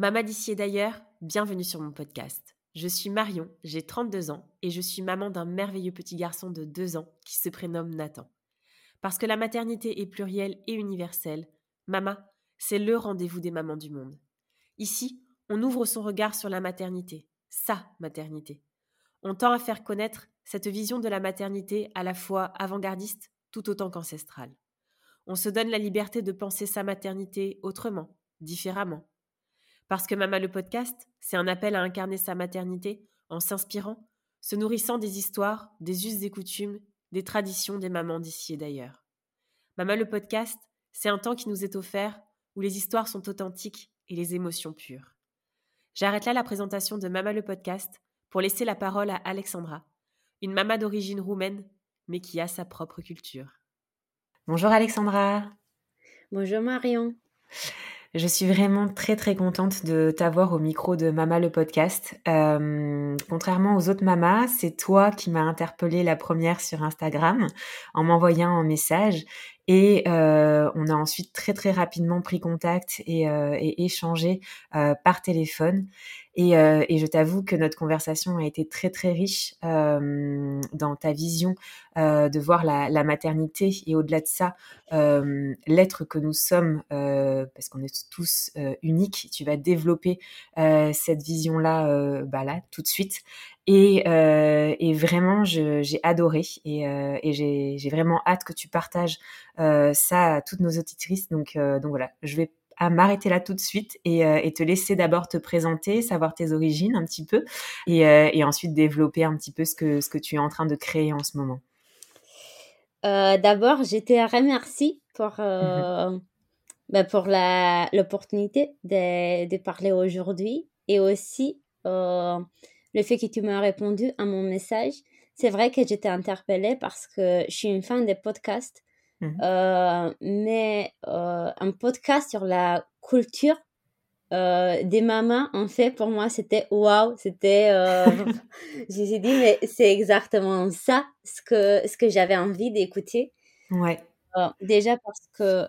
Maman d'ici et d'ailleurs, bienvenue sur mon podcast. Je suis Marion, j'ai 32 ans et je suis maman d'un merveilleux petit garçon de 2 ans qui se prénomme Nathan. Parce que la maternité est plurielle et universelle, Mama, c'est le rendez-vous des mamans du monde. Ici, on ouvre son regard sur la maternité, sa maternité. On tend à faire connaître cette vision de la maternité à la fois avant-gardiste tout autant qu'ancestrale. On se donne la liberté de penser sa maternité autrement, différemment. Parce que Mama le podcast, c'est un appel à incarner sa maternité en s'inspirant, se nourrissant des histoires, des us et coutumes, des traditions des mamans d'ici et d'ailleurs. Mama le podcast, c'est un temps qui nous est offert où les histoires sont authentiques et les émotions pures. J'arrête là la présentation de Mama le podcast pour laisser la parole à Alexandra, une maman d'origine roumaine, mais qui a sa propre culture. Bonjour Alexandra. Bonjour Marion. Je suis vraiment très très contente de t'avoir au micro de Mama le podcast. Euh, contrairement aux autres mamas, c'est toi qui m'as interpellée la première sur Instagram en m'envoyant un message et euh, on a ensuite très très rapidement pris contact et, euh, échangé par téléphone. Et, euh, et je t'avoue que notre conversation a été très très riche euh, dans ta vision euh, de voir la, la, maternité et au-delà de ça, l'être que nous sommes, parce qu'on est tous uniques. Tu vas développer cette vision-là bah là tout de suite. Et, euh, et vraiment, j'ai adoré et, euh, et j'ai vraiment hâte que tu partages euh, ça à toutes nos auditrices. Donc, donc voilà, je vais m'arrêter là tout de suite et, et te laisser d'abord te présenter, savoir tes origines un petit peu et, et, ensuite développer un petit peu ce que, ce que tu es en train de créer en ce moment. d'abord, je te remercie pour, mmh bah pour l'opportunité de, de, parler aujourd'hui et aussi le fait que tu m'as répondu à mon message, c'est vrai que j'étais interpellée parce que je suis une fan des podcasts. Mmh euh, mais euh, un podcast sur la culture euh, des mamans, en fait, pour moi, c'était waouh, c'était. je me suis dit, mais c'est exactement ça ce que, ce que j'avais envie d'écouter. Ouais. déjà parce que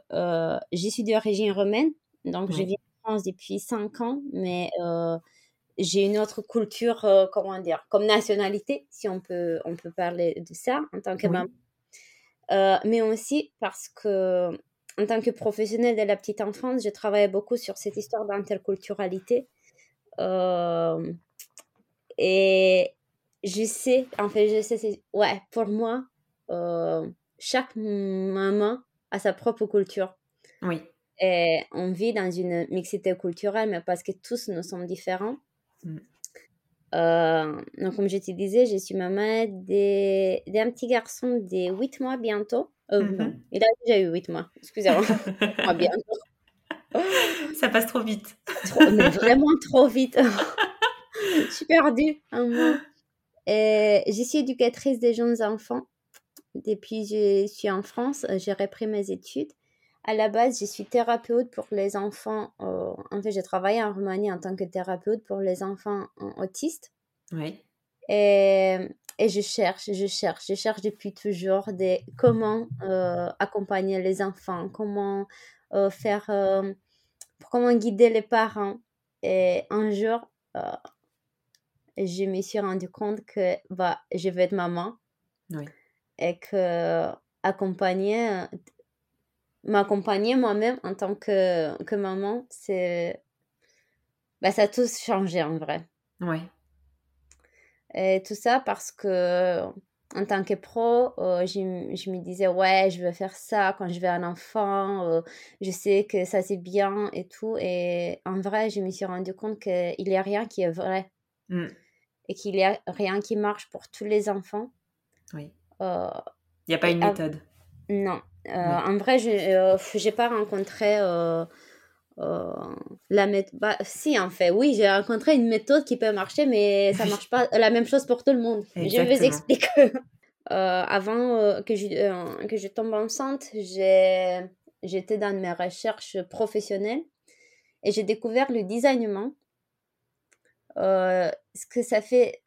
je suis d'origine romaine, donc je vis en France depuis 5 ans, mais j'ai une autre culture, comment dire, comme nationalité, si on peut, on peut parler de ça en tant que maman. Euh, mais aussi parce que, en tant que professionnelle de la petite enfance, je travaille beaucoup sur cette histoire d'interculturalité. Euh, et je sais, en fait, je sais, ouais, pour moi, chaque maman a sa propre culture. Oui. Et on vit dans une mixité culturelle, mais parce que tous nous sommes différents. Mm. Euh, donc, comme je te disais, je suis maman d'un petit garçon de 8 mois bientôt. Euh, mm-hmm. il a déjà eu 8 mois, excusez-moi. bientôt. Ça passe trop vite. mais vraiment trop vite. je suis perdue un mois. Et je suis éducatrice des jeunes enfants. Depuis que je suis en France, j'ai repris mes études. À la base, je suis thérapeute pour les enfants. Euh, en fait, j'ai travaillé en Roumanie en tant que thérapeute pour les enfants autistes. Oui. Et, et, je cherche, je cherche, je cherche depuis toujours des, comment euh, accompagner les enfants, comment euh, faire, comment guider les parents. Et un jour, je me suis rendu compte que bah, je veux être maman. Oui. Et que accompagner m'accompagner moi-même en tant que, que maman, c'est. Bah, ça a tout changé en vrai. Ouais. Et tout ça parce que, en tant que pro, euh, je, je, me disais, ouais, je veux faire ça quand je vais un enfant, euh, je sais que ça c'est bien et tout. Et en vrai, je me suis rendu compte qu'il n'y a rien qui est vrai. Mm. Et qu'il n'y a rien qui marche pour tous les enfants. Oui. Euh, Il n'y a pas une méthode. Non. Euh, en vrai, je n'ai euh, pas rencontré euh, la méthode. Bah, si, en fait, oui, j'ai rencontré une méthode qui peut marcher, mais ça ne marche pas la même chose pour tout le monde. Je vais expliquer. avant que, je, que je tombe enceinte, j'étais dans mes recherches professionnelles et j'ai découvert le designement. ce que ça fait.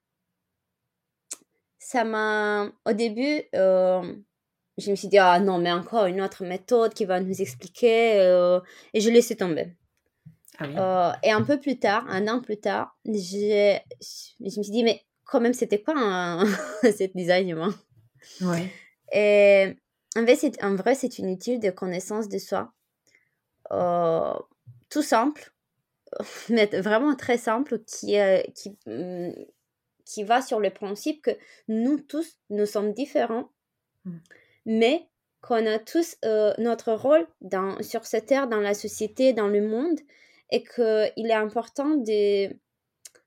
Ça m'a. Au début je me suis dit, ah non, mais encore une autre méthode qui va nous expliquer. Euh, et je laissais tomber. Ah et un peu plus tard, un an plus tard, je me suis dit, mais quand même, c'était quoi un... cette design Ouais. Et en vrai, c'est, en vrai, c'est une étude de connaissance de soi. tout simple, mais vraiment très simple, qui, qui, mm, qui va sur le principe que nous tous, nous sommes différents, mmh. Mais qu'on a tous notre rôle dans, sur cette terre, dans la société, dans le monde, et qu'il est important de,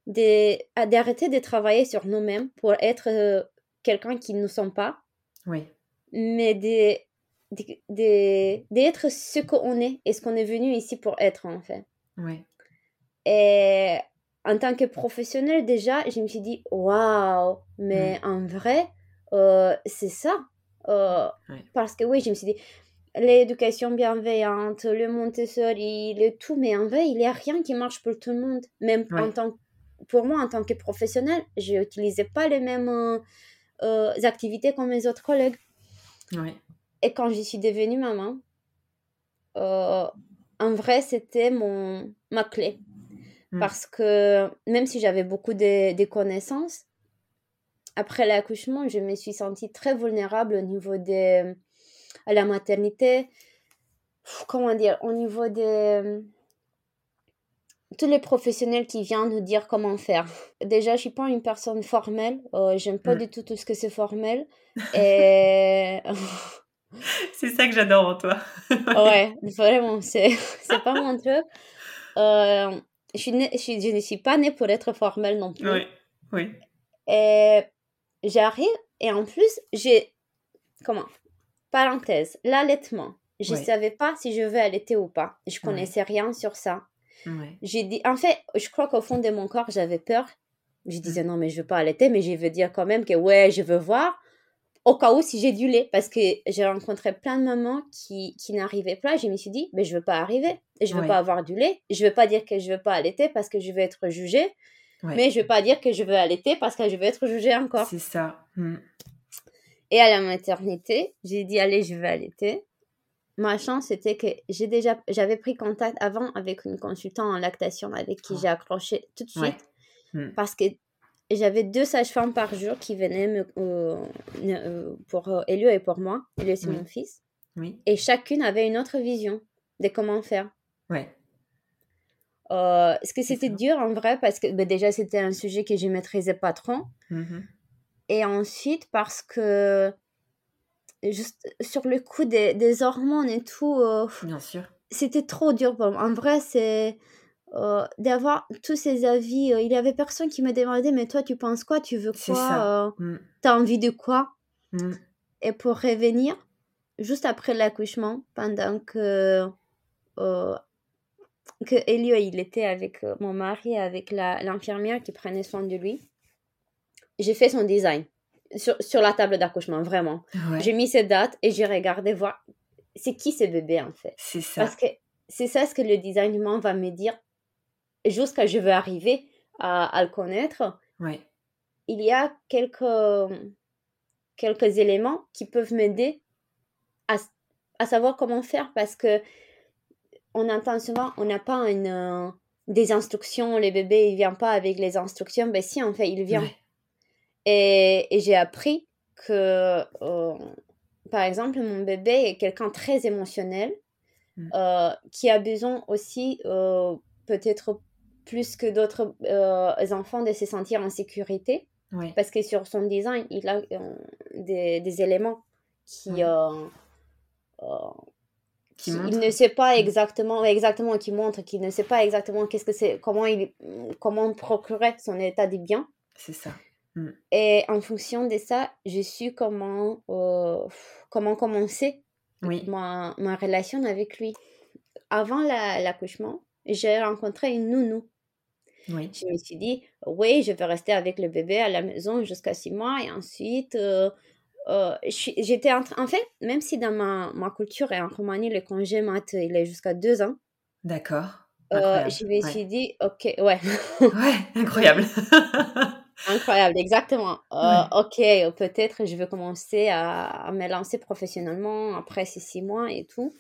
d'arrêter de travailler sur nous-mêmes pour être quelqu'un qui ne sommes pas. Oui. Mais d'être ce qu'on est et ce qu'on est venu ici pour être, en fait. Oui. Et en tant que professionnel, déjà, je me suis dit, waouh, mais mm. en vrai, euh, c'est ça. Euh, parce que oui, je me suis dit, l'éducation bienveillante, le Montessori, le tout, mais en vrai, il n'y a rien qui marche pour tout le monde. Même en tant, pour moi, en tant que professionnel, je n'utilisais pas les mêmes euh, activités comme mes autres collègues. Et quand je suis devenue maman, en vrai, c'était mon ma clé. Mm. Parce que même si j'avais beaucoup de, connaissances, après l'accouchement, je me suis sentie très vulnérable au niveau de la maternité. Comment dire Au niveau de tous les professionnels qui viennent nous dire comment faire. Déjà, je suis pas une personne formelle. Euh, J'aime pas mm. du tout tout ce que c'est formel. Et. c'est ça que j'adore en toi. ouais, vraiment, c'est pas mon truc. Euh, je, suis je, ne suis pas née pour être formelle non plus. Oui, oui. Et j'arrive, et en plus, j'ai. Comment? Parenthèse, l'allaitement. Je ne savais pas si je veux allaiter ou pas. Je connaissais rien sur ça. J'ai dit, en fait, je crois qu'au fond de mon corps, j'avais peur. Je disais mm. non, mais je veux pas allaiter, mais je veux dire quand même que ouais, je veux voir au cas où si j'ai du lait, parce que j'ai rencontré plein de mamans qui, qui n'arrivaient pas, je me suis dit, mais je veux pas arriver, je veux pas avoir du lait, je veux pas dire que je veux pas allaiter parce que je veux être jugée, mais je veux pas dire que je veux allaiter parce que je veux être jugée encore. C'est ça. Hmm. Et à la maternité, j'ai dit, allez, je vais allaiter. Ma chance, c'était que j'ai déjà, j'avais pris contact avant avec une consultante en lactation avec qui ah. j'ai accroché tout de suite. Hmm. Parce que j'avais deux sages-femmes par jour qui venaient me, euh, euh, pour euh, Elio et pour moi. Elio, c'est mon fils. Oui. Et chacune avait une autre vision de comment faire. Ouais. Est-ce que c'était dur en vrai? Parce que bah, déjà, c'était un sujet que je maîtrisais pas trop. Mm-hmm. Et ensuite, parce que juste sur le coup des, des hormones et tout. Bien sûr. C'était trop dur pour moi. En vrai, c'est euh, d'avoir tous ces avis. Euh, il y avait personne qui me demandait, mais toi, tu penses quoi? Tu veux quoi? euh, mm. Tu as envie de quoi? Mm. Et pour revenir, juste après l'accouchement, pendant que, que Elio, il était avec mon mari, avec l'infirmière qui prenait soin de lui, j'ai fait son design sur, sur la table d'accouchement, vraiment. J'ai mis cette date et j'ai regardé voir c'est qui ce bébé en fait. C'est ça. Parce que c'est ça ce que le design va me dire jusqu'à je veux arriver à, le connaître, il y a quelques, quelques éléments qui peuvent m'aider à, à, savoir comment faire parce que on entend souvent, on n'a pas une, des instructions, les bébés, ils viennent pas avec les instructions. Ben si, en fait, il vient. Et, et j'ai appris que, euh, par exemple, mon bébé est quelqu'un très émotionnel, mm. euh, qui a besoin aussi euh, peut-être plus que d'autres euh, enfants de se sentir en sécurité. Parce que sur son design, il a euh, des, des, éléments qui... Euh, qui il ne sait pas exactement, exactement, qui montre qu'il ne sait pas exactement qu'est-ce que c'est, comment il, comment procurer son état de bien. C'est ça. Mm. Et en fonction de ça, je suis comment, comment commencer ma, ma relation avec lui. Avant l'accouchement, j'ai rencontré une nounou je me suis dit, oui, je vais rester avec le bébé à la maison jusqu'à six mois et ensuite, euh, euh, j'étais en fait, même si dans ma, ma culture et en Roumanie, le congé mat, il est jusqu'à deux ans. D'accord. Euh, je me suis dit, ok, ouais. ouais, incroyable. incroyable, exactement. Ok, peut-être je vais commencer à, à, me lancer professionnellement après ces six mois et tout.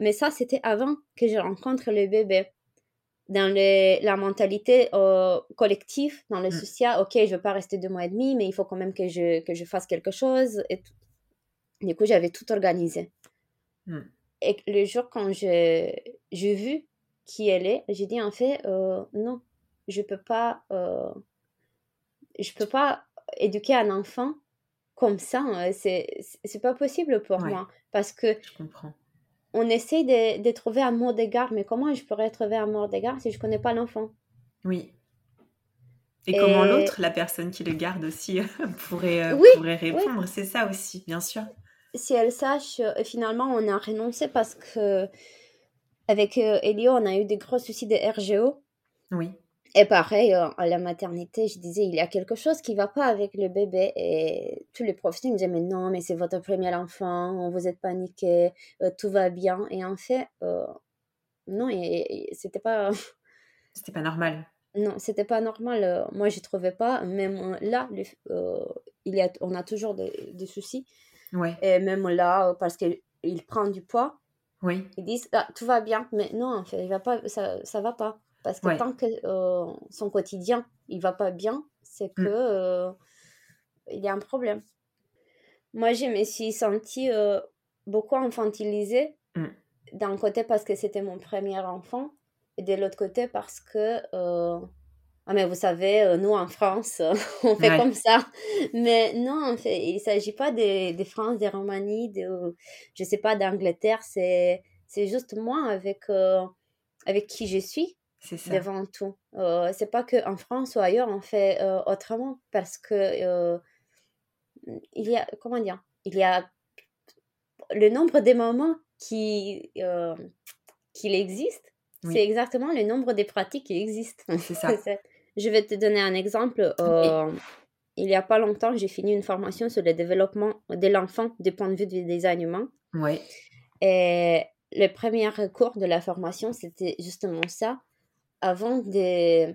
mais ça, c'était avant que je rencontre le bébé. Dans le, la mentalité euh, collective, dans le Mm. social, ok, je ne veux pas rester deux mois et demi, mais il faut quand même que je, que je fasse quelque chose. Et tout. Du coup, j'avais tout organisé. Mm. Et le jour quand j'ai vu qui elle est, j'ai dit en fait, euh, non, je peux pas, euh, je peux pas éduquer un enfant comme ça. hein. C'est c'est pas possible pour Ouais. moi parce que Je comprends. On essaye de, de trouver un mot d'égard, mais comment je pourrais trouver un mot d'égard si je connais pas l'enfant? Oui. Et comment l'autre, la personne qui le garde aussi, pourrait, euh, Oui, pourrait répondre? C'est ça aussi, bien sûr. Si elle sache, euh, finalement, on a renoncé parce que avec euh, Elio, on a eu des gros soucis de RGO. Oui. Et pareil, euh, à la maternité, je disais, il y a quelque chose qui va pas avec le bébé. Et tous les professeurs me disaient, mais non, mais c'est votre premier enfant, vous êtes paniqué, euh, tout va bien. Et en fait, euh, non, et, et c'était pas, C'était pas normal. non, c'était pas normal. Moi, je trouvais pas. Même là, le- euh, il y a, on a toujours des, des soucis. Ouais. Et même là, parce qu'il il prend du poids, Oui. ils disent, ah, tout va bien. Mais non, en fait, il va pas, ça, ça va pas. Parce que Ouais. tant que euh, son quotidien, il va pas bien, c'est que Mm. euh, il y a un problème. Moi, je me suis sentie euh, beaucoup infantilisée. Mm. D'un côté parce que c'était mon premier enfant, et de l'autre côté parce que, ah mais vous savez, nous en France, on fait Ouais. comme ça. Mais non, en fait, il s'agit pas de, de France, de Roumanie, de, je sais pas, d'Angleterre. C'est, c'est juste moi avec, avec qui je suis ça. devant tout. Euh, c'est pas que en France ou ailleurs on fait euh, autrement parce que euh, il y a comment dire il y a le nombre de moments qui euh, qu'il existe Oui. c'est exactement le nombre de pratiques qui existent C'est ça. C'est- je vais te donner un exemple il y a pas longtemps j'ai fini une formation sur le développement de l'enfant du point de vue des des animaux Ouais. et le premier cours de la formation, c'était justement ça. Avant de,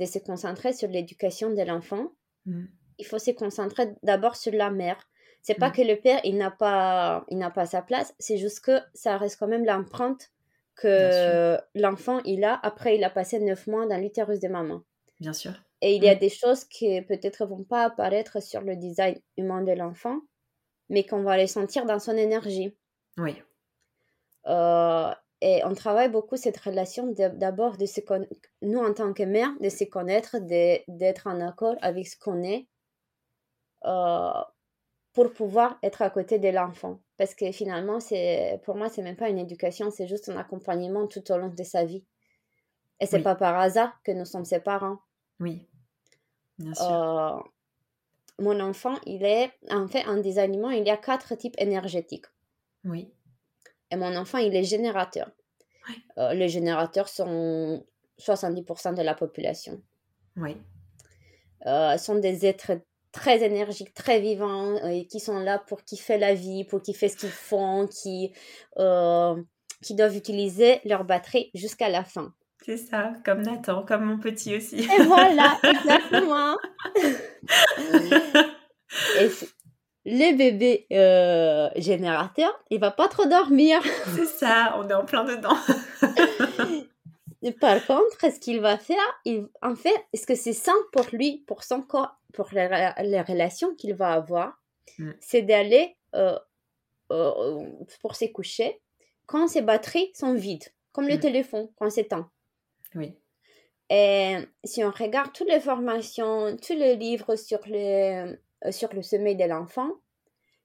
de se concentrer sur l'éducation de l'enfant, Mm. il faut se concentrer d'abord sur la mère. C'est pas Mm. que le père, il n'a pas, il n'a pas sa place, c'est juste que ça reste quand même l'empreinte que l'enfant, il a après il a passé neuf mois dans l'utérus de maman. Bien sûr. Et il y a Mm. des choses qui peut-être vont pas apparaître sur le design humain de l'enfant, mais qu'on va les sentir dans son énergie. Oui. Euh, et on travaille beaucoup cette relation d'abord de se nous en tant que mère, de se connaître, d'être en accord avec ce qu'on est euh, pour pouvoir être à côté de l'enfant. Parce que finalement, pour moi, c'est même pas une éducation, c'est juste un accompagnement tout au long de sa vie. Et c'est Oui. pas par hasard que nous sommes ses parents. Oui. Bien sûr. Euh, mon enfant, il est en fait en des aliments, il y a quatre types énergétiques. Oui. Et mon enfant, il est générateur. Ouais. Euh, les générateurs sont 70% de la population. Oui. Euh, sont des êtres très énergiques, très vivants, euh, et qui sont là pour kiffer la vie, pour kiffer ce qu'ils font, qui, euh, qui doivent utiliser leur batterie jusqu'à la fin. C'est ça. Comme Nathan, comme mon petit aussi. Et voilà, exactement. Et le bébé euh, générateur, il va pas trop dormir. C'est ça. On est en plein dedans. Par contre, ce qu'il va faire, il, en fait, est-ce que c'est sain pour lui, pour son corps, pour les, re- les relations qu'il va avoir, Mm. c'est d'aller euh, euh, pour se coucher quand ses batteries sont vides, comme le Mm. téléphone quand c'est temps. Oui. Et si on regarde toutes les formations, tous les livres sur le, euh, sur le sommeil de l'enfant,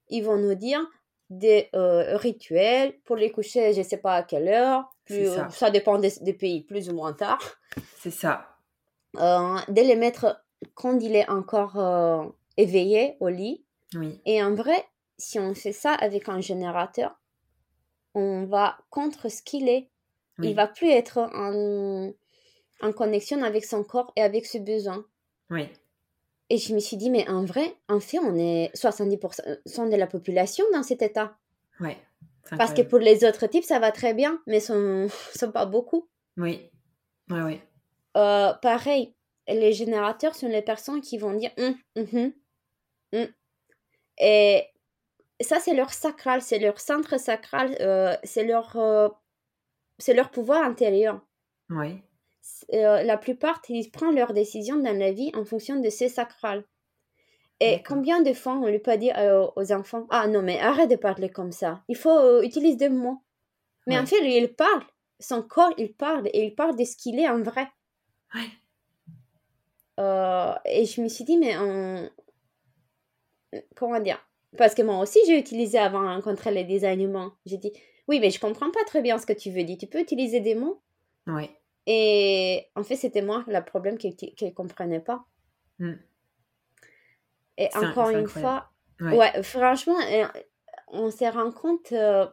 ils vont nous dire des euh, rituels pour les coucher, je ne sais pas à quelle heure, plus, ça. ça dépend des, des pays, plus ou moins tard, C'est ça. euh, de les mettre quand il est encore euh, éveillé au lit. Oui. Et en vrai, si on fait ça avec un générateur, on va contre ce qu'il est. Oui. Il va plus être en, en connexion avec son corps et avec ses besoins. Oui. Et je me suis dit, mais en vrai, en fait, on est 70% de la population dans cet état. Ouais. Parce que pour les autres types, ça va très bien, mais sont, sont pas beaucoup. Oui. Ouais, ouais. Euh, pareil, les générateurs sont les personnes qui vont dire mhm, hum. Et ça, c'est leur sacral, c'est leur centre sacral, euh, c'est leur, euh, c'est leur pouvoir intérieur. Ouais. la plupart, ils prennent leurs décisions dans la vie en fonction de ces sacrales. Et combien de fois on lui pas dit aux enfants Ah non, mais arrête de parler comme ça. Il faut utiliser des mots. Mais en fait, lui, il parle. Son corps, il parle. Et il parle de ce qu'il est en vrai. Ouais. et je me suis dit, mais on... comment dire? Parce que moi aussi, j'ai utilisé avant de rencontrer les désignements. J'ai dit, oui, mais je comprends pas très bien ce que tu veux dire. Tu peux utiliser des mots Ouais. Et en fait, c'était moi le problème qu'il ne comprenait pas. Hmm. Et encore une fois, ouais. franchement, euh, on s'est rendu compte euh,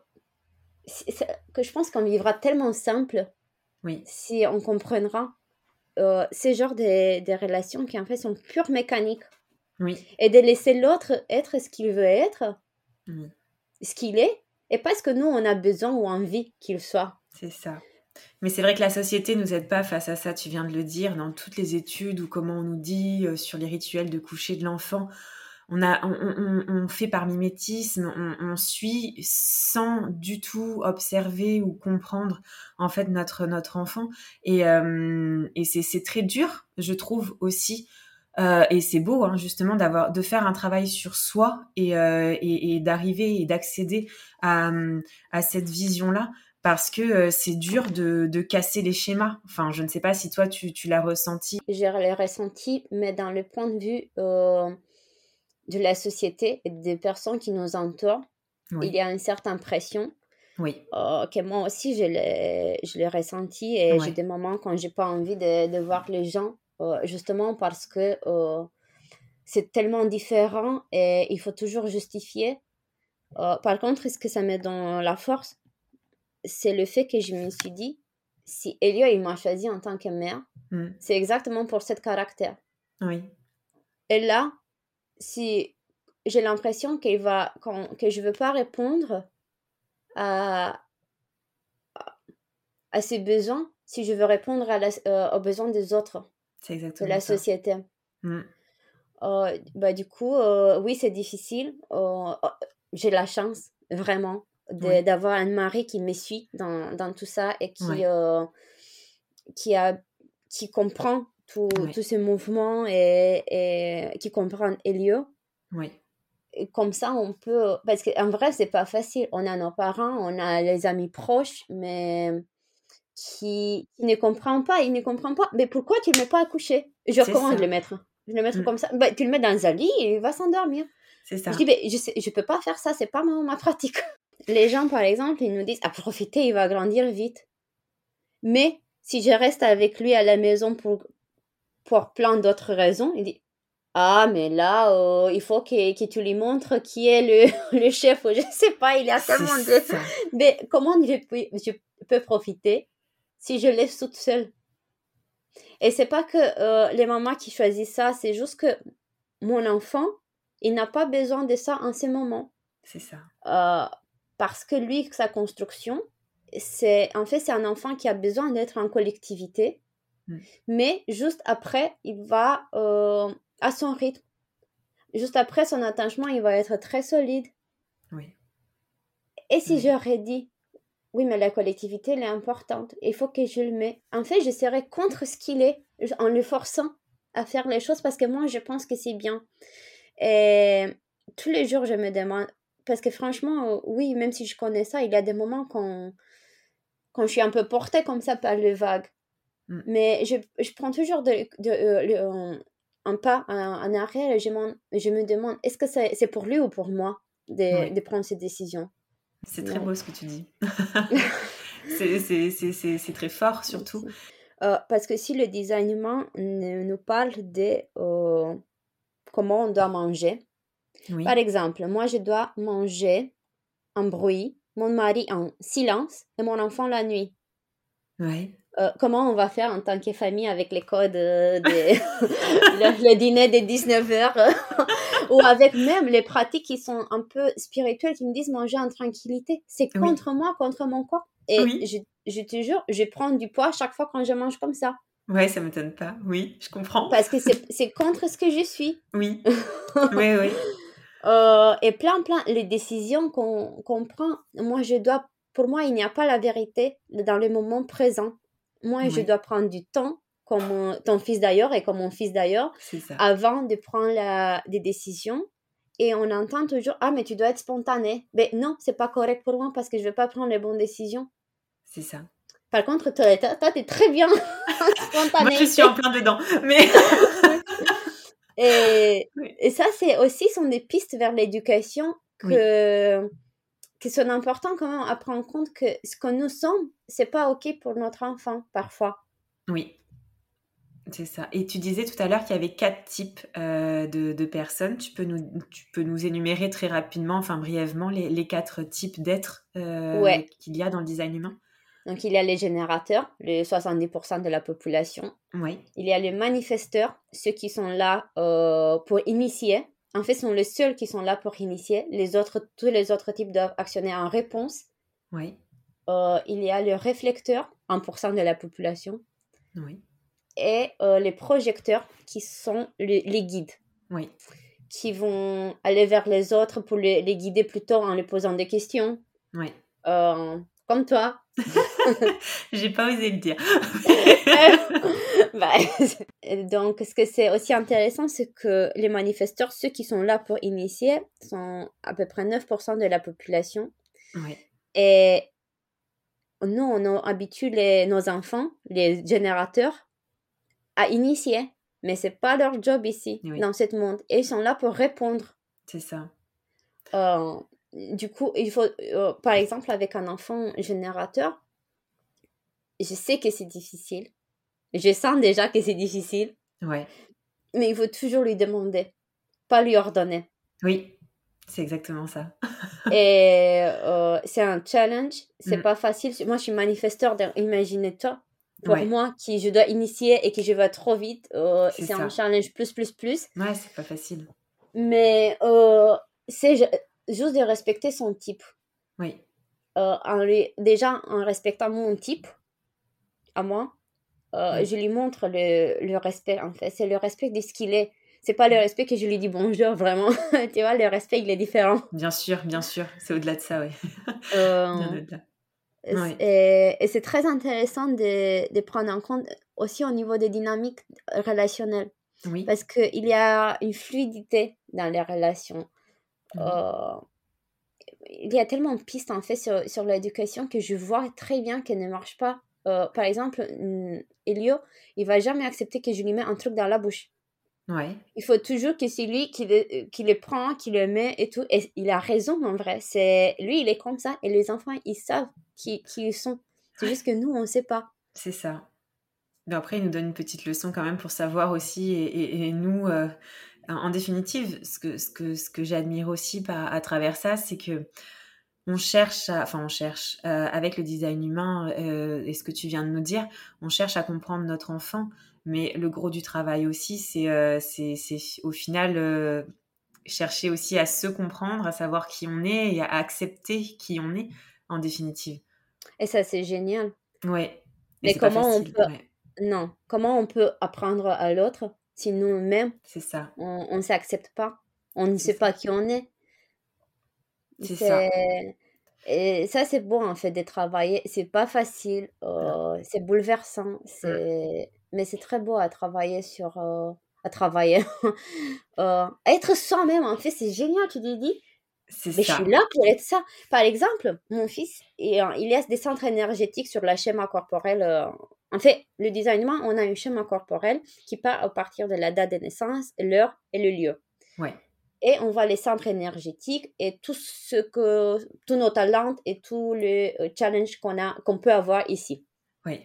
que je pense qu'on vivra tellement simple oui. si on comprendra euh, ces genres de, de, relations qui en fait sont pure mécaniques. Oui. Et de laisser l'autre être ce qu'il veut être, ce qu'il est, et pas ce que nous on a besoin ou envie qu'il soit. C'est ça. Mais c'est vrai que la société nous aide pas face à ça, tu viens de le dire, dans toutes les études ou comment on nous dit euh, sur les rituels de coucher de l'enfant. On, a, on, fait par mimétisme, on, suit sans du tout observer ou comprendre en fait notre, notre enfant. Et, euh, et c'est très dur, je trouve aussi. Euh, et c'est beau hein, justement d'avoir de faire un travail sur soi et, et, et d'arriver et d'accéder à, à cette vision là parce que euh, c'est dur de, casser les schémas. Enfin, je ne sais pas si toi, tu, l'as ressenti. J'ai l'ai ressenti, mais dans le point de vue euh, de la société et des personnes qui nous entourent, il y a une certaine pression. Oui. Euh, que moi aussi, je l'ai ressenti et j'ai des moments quand j'ai pas envie de, voir les gens, justement parce que c'est tellement différent et il faut toujours justifier. par contre, est-ce que ça met dans la force? C'est le fait que je me suis dit, si Elio il m'a choisi en tant que mère, hmm. c'est exactement pour ce caractère. Oui. Et là, si j'ai l'impression qu'il va, que je ne veux pas répondre à, à ses besoins, si je veux répondre à euh, aux besoins des autres, de la société. Hmm. Euh, bah, du coup, euh, oui, c'est difficile. j'ai la chance, vraiment, d'avoir un mari qui me suit dans, dans tout ça et qui, euh, qui, a, qui comprend tous ces mouvements et, et, qui comprend Elio. Oui. Et comme ça, on peut. Parce qu'en vrai, c'est pas facile. On a nos parents, on a les amis proches, mais qui, qui ne comprennent pas. Ils ne comprennent pas. Mais pourquoi tu ne mets pas à coucher? Je recommande le mettre? Je le mettre mmh. comme ça? Bah, tu le mets dans un lit et il va s'endormir. C'est ça. Je dis, mais je, je peux pas faire ça, c'est pas ma, ma pratique. Les gens, par exemple, ils nous disent à profiter, il va grandir vite. Mais si je reste avec lui à la maison pour, pour plein d'autres raisons, il dit Ah, mais là, oh, il faut que, tu lui montres qui est le, le chef. Je ne sais pas, il y a tellement de. Mais comment je peux, je peux profiter si je laisse toute seule? Et c'est pas que euh, les mamans qui choisissent ça, c'est juste que mon enfant, il n'a pas besoin de ça en ce moment. C'est ça. Euh, parce que lui, sa construction, c'est en fait c'est un enfant qui a besoin d'être en collectivité, mm. mais juste après, il va euh, à son rythme. Juste après, son attachement, il va être très solide. Oui. Et si j'aurais dit, oui, mais la collectivité, elle est importante, il faut que je le mette. En fait, je serais contre ce qu'il est, en le forçant à faire les choses, parce que moi, je pense que c'est bien. Et tous les jours, je me demande, parce que franchement, euh, oui, même si je connais ça, il y a des moments quand, quand je suis un peu portée comme ça par le vague. Mm. Mais je, je, prends toujours de, de, euh, un, pas en, arrière et je, je me demande est-ce que c'est pour lui ou pour moi de, de prendre cette décision C'est très beau ce que tu dis. c'est très fort surtout. Euh, parce que si le designement nous parle de comment on doit manger, par exemple, moi, je dois manger en bruit, mon mari en silence et mon enfant la nuit. Euh, comment on va faire en tant que famille avec les codes de, le, dîner de 19h ou avec même les pratiques qui sont un peu spirituelles qui me disent manger en tranquillité. C'est contre moi, contre mon corps. Et je, je te jure, je prends du poids chaque fois quand je mange comme ça. Ouais, ça m'étonne pas. Oui, je comprends. Parce que c'est contre ce que je suis. Oui. oui, oui. Euh, et plein, plein, les décisions qu'on prend, moi, je dois, pour moi, il n'y a pas la vérité dans le moment présent. Moi, je dois prendre du temps, comme ton fils d'ailleurs et comme mon fils d'ailleurs, avant de prendre la, des décisions. Et on entend toujours Ah, mais tu dois être spontané. Mais non, c'est pas correct pour moi parce que je vais pas prendre les bonnes décisions. C'est ça. Par contre, toi, tu es très bien spontané. moi, je suis en plein dedans. Mais. et, et, ça, c'est aussi sont des pistes vers l'éducation que qui sont importants quand même à prendre en compte que ce que nous sommes, c'est pas ok pour notre enfant parfois. Oui, c'est ça. Et tu disais tout à l'heure qu'il y avait quatre types euh, de, personnes. Tu peux, nous, tu peux nous énumérer très rapidement, enfin brièvement, les, les quatre types d'êtres euh, qu'il y a dans le design humain? Donc il y a les générateurs, les 70% de la population. Oui. Il y a les manifesteurs, ceux qui sont là euh, pour initier en fait, sont les seuls qui sont là pour initier. Les autres, tous les autres types doivent actionner en réponse. Oui. Euh, il y a le réflecteur, 1% de la population. Oui. Et euh, les projecteurs, qui sont les, guides. Oui. Qui vont aller vers les autres pour les, guider plutôt en les posant des questions. Oui. Comme toi. J'ai pas osé le dire. Bah, donc, ce que c'est aussi intéressant, c'est que les manifesteurs, ceux qui sont là pour initier, sont à peu près 9% de la population. Et nous, on habitue les, nos enfants, les générateurs, à initier. Mais c'est pas leur job ici, dans ce monde. Et ils sont là pour répondre. C'est ça. Euh, du coup, il faut, euh, par exemple, avec un enfant générateur, je sais que c'est difficile. Je sens déjà que c'est difficile. Ouais. Mais il faut toujours lui demander, pas lui ordonner. Oui, c'est exactement ça. Et euh, c'est un challenge, c'est mm. pas facile. Moi, je suis manifesteur, imagine-toi. Pour moi, qui je dois initier et que je vais trop vite, euh, c'est un challenge plus, plus, plus. Ouais, c'est pas facile. Mais euh, c'est juste de respecter son type. Oui. en lui, déjà, en respectant mon type, à moi, euh, je lui montre le, le, respect, en fait. C'est le respect de ce qu'il est. C'est pas le respect que je lui dis bonjour, vraiment. tu vois, le respect, il est différent. Bien sûr, bien sûr. C'est au-delà de ça, oui. Euh, et, et c'est très intéressant de, de, prendre en compte aussi au niveau des dynamiques relationnelles. Oui. Parce qu'il y a une fluidité dans les relations. Euh, il y a tellement de pistes, en fait, sur, sur l'éducation que je vois très bien qu'elle ne marche pas euh, par exemple, Elio, il va jamais accepter que je lui mette un truc dans la bouche. Ouais. Il faut toujours que c'est lui qui le, qui le prend, qui le met et tout. Et il a raison en vrai. C'est lui, il est comme ça. Et les enfants, ils savent qui, qui ils sont. C'est juste que nous, on ne sait pas. C'est ça. Mais après, il nous donne une petite leçon quand même pour savoir aussi. Et, et, nous, euh, en définitive, ce que, ce que, ce que j'admire aussi par, à travers ça, c'est que on cherche, enfin on cherche, euh, avec le design humain euh, et ce que tu viens de nous dire, on cherche à comprendre notre enfant, mais le gros du travail aussi, c'est euh, au final chercher aussi à se comprendre, à savoir qui on est et à accepter qui on est en définitive. Et ça, c'est génial. Ouais. mais comment on peut... Non, comment on peut apprendre à l'autre si nous-mêmes, c'est ça. on ne s'accepte pas, on ne sait pas qui on est c'est ça. Et ça, c'est bon, en fait, de travailler. C'est pas facile, euh, c'est bouleversant, c'est... mais c'est très beau à travailler sur... Euh, à travailler. euh, être soi-même, en fait, c'est génial, tu te dis. Mais ça. je suis là pour être ça. Par exemple, mon fils, et, il y a des centres énergétiques sur la schéma corporel. Euh, en fait, le designement, on a un schéma corporel qui part à partir de la date de naissance, l'heure et le lieu. Ouais et on voit les centres énergétiques et tout ce que tous nos talents et tous les euh, challenges qu'on a qu'on peut avoir ici. Oui.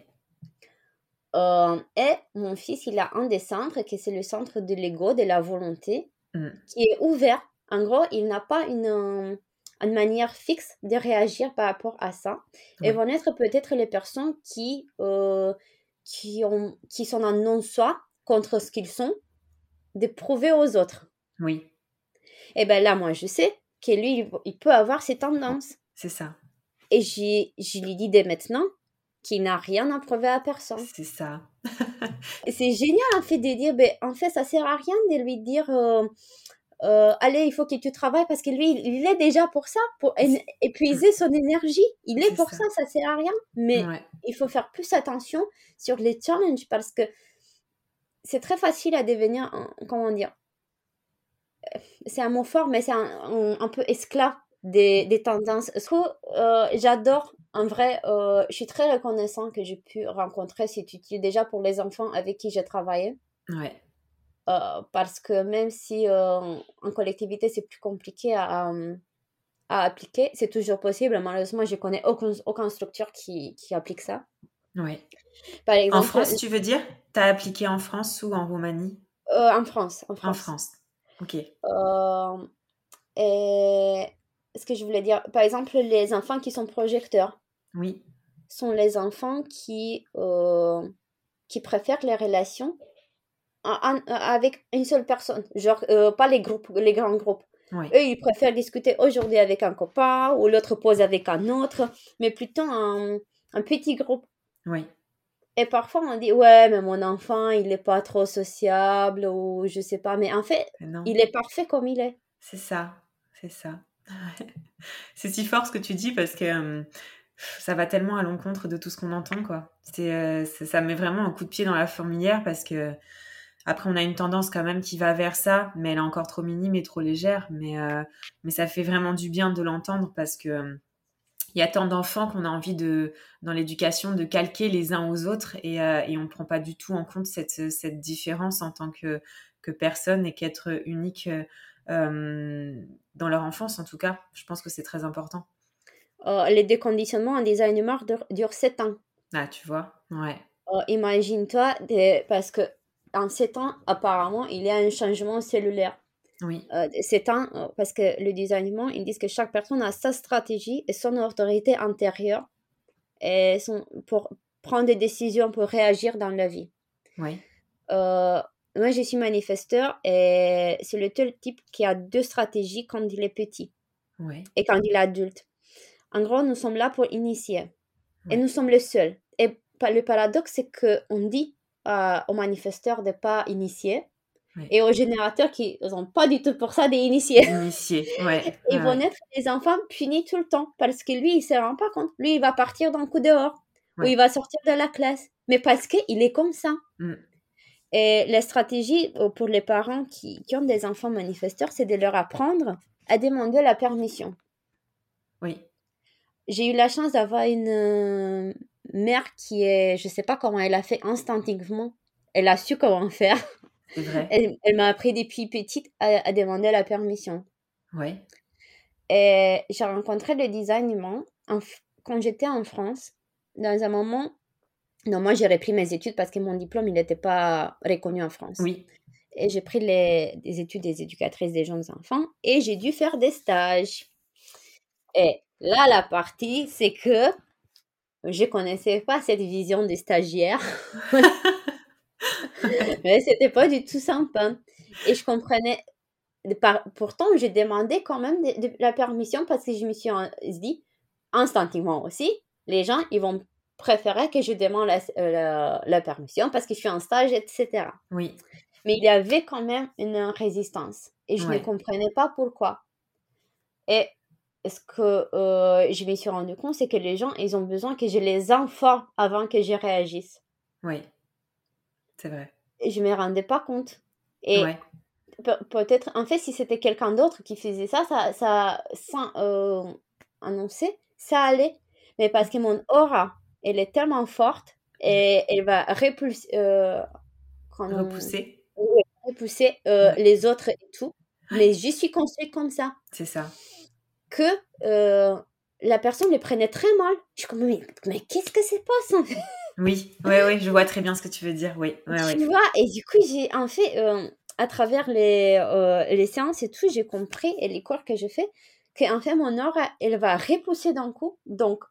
Euh, et mon fils, il a un des centres qui c'est le centre de l'ego, de la volonté, mm. qui est ouvert. En gros, il n'a pas une, une manière fixe de réagir par rapport à ça. Et vont être peut-être les personnes qui, euh, qui, ont, qui sont en non-soi contre ce qu'ils sont, de prouver aux autres. Oui. Et bien là, moi, je sais que lui, il peut avoir ses tendances. C'est ça. Et je lui dis dès maintenant qu'il n'a rien à prouver à personne. C'est ça. c'est génial en fait de dire, ben, en fait, ça sert à rien de lui dire, euh, euh, allez, il faut que tu travailles parce que lui, il est déjà pour ça, pour épuiser son énergie. Il est, pour ça. ça, sert à rien. Mais il faut faire plus attention sur les challenges parce que c'est très facile à devenir, comment dire, c'est un mot fort, mais c'est un, peu esclave des, des tendances. Ce que euh, j'adore, en vrai, euh, je suis très reconnaissant que j'ai pu rencontrer cet outil déjà pour les enfants avec qui j'ai travaillé. Ouais. Euh, parce que même si en collectivité c'est plus compliqué à, à appliquer, c'est toujours possible. Malheureusement, je connais aucune, aucune structure qui, qui applique ça. Oui. Par exemple, en France, tu veux dire? Tu as appliqué en France ou en Roumanie? En France. En France. En France. Ok. et ce que je voulais dire, par exemple, les enfants qui sont projecteurs. Oui. Sont les enfants qui, euh, qui préfèrent les relations avec une seule personne. Genre, euh, pas les groupes, les grands groupes. Eux, ils préfèrent discuter aujourd'hui avec un copain ou l'autre pose avec un autre, mais plutôt un, un petit groupe. Oui. Et parfois, on dit, ouais, mais mon enfant, il n'est pas trop sociable ou je sais pas. Mais en fait, il est parfait comme il est. C'est ça, c'est ça. c'est si fort ce que tu dis parce que ça va tellement à l'encontre de tout ce qu'on entend, quoi. C'est, ça met vraiment un coup de pied dans la fourmilière parce que après, on a une tendance quand même qui va vers ça, mais elle est encore trop minime et trop légère. Mais, mais ça fait vraiment du bien de l'entendre parce que il y a tant d'enfants qu'on a envie de, dans l'éducation, de calquer les uns aux autres et, et on ne prend pas du tout en compte cette, cette différence en tant que, que personne et qu'être unique euh, dans leur enfance en tout cas. Je pense que c'est très important. Euh, les déconditionnements en design humain durent 7 ans. Ah, tu vois, ouais. Euh, imagine-toi, parce que en 7 ans, apparemment, il y a un changement cellulaire. Oui. Euh, 7 ans, parce que le design humain, ils disent que chaque personne a sa stratégie et son autorité intérieure et son, pour prendre des décisions, pour réagir dans la vie. Oui. Euh, moi, je suis manifesteur et c'est le seul type qui a deux stratégies quand il est petit et quand il est adulte. En gros, nous sommes là pour initier et nous sommes les seuls. Et le paradoxe, c'est qu'on dit aux manifesteurs de ne pas initier et aux générateurs qui n'ont pas du tout pour ça d'initier. Initier, ouais. Ils vont être des enfants punis tout le temps parce que lui, il ne se rend pas compte. Lui, il va partir d'un coup dehors ou il va sortir de la classe. Mais parce qu'il est comme ça. Mm. Et la stratégie euh, pour les parents qui, qui ont des enfants manifesteurs, c'est de leur apprendre à demander la permission. Oui. J'ai eu la chance d'avoir une euh, mère qui est, je ne sais pas comment elle a fait instinctivement, elle a su comment faire. Vrai. Elle, m'a appris depuis petite à, demander la permission. Oui. Et j'ai rencontré le design quand j'étais en France, dans un moment non, moi, j'ai repris mes études parce que mon diplôme, il n'était pas reconnu en France. Oui. Et j'ai pris les, des études des éducatrices des jeunes enfants et j'ai dû faire des stages. Et là, la partie, c'est que je connaissais pas cette vision des stagiaires. Mais c'était pas du tout sympa. Et je comprenais. Pourtant, j'ai demandé quand même de, la permission parce que je me suis dit, instinctivement aussi, les gens, ils vont préférait que je demande la, la, permission parce que je suis en stage, etc. Oui. Mais il y avait quand même une résistance et je ne comprenais pas pourquoi. Et ce que euh, je me suis rendu compte, c'est que les gens, ils ont besoin que je les informe avant que je réagisse. Oui, c'est vrai. Et je ne me rendais pas compte. Et peut-être, en fait, si c'était quelqu'un d'autre qui faisait ça, ça, ça sans euh, annoncer, ça allait. Mais parce que mon aura elle est tellement forte et elle va repulser, euh, repousser, repousser les autres et tout. Mais je suis construite comme ça. C'est ça. Que euh, la personne les prenait très mal. Je suis comme, mais, qu'est-ce que c'est pas ça? Oui, oui, oui, je vois très bien ce que tu veux dire. Oui, tu vois, et du coup, j'ai en fait, à travers les, les séances et tout, j'ai compris, et les cours que je fais, qu'en fait, mon aura, elle va repousser d'un coup. Donc,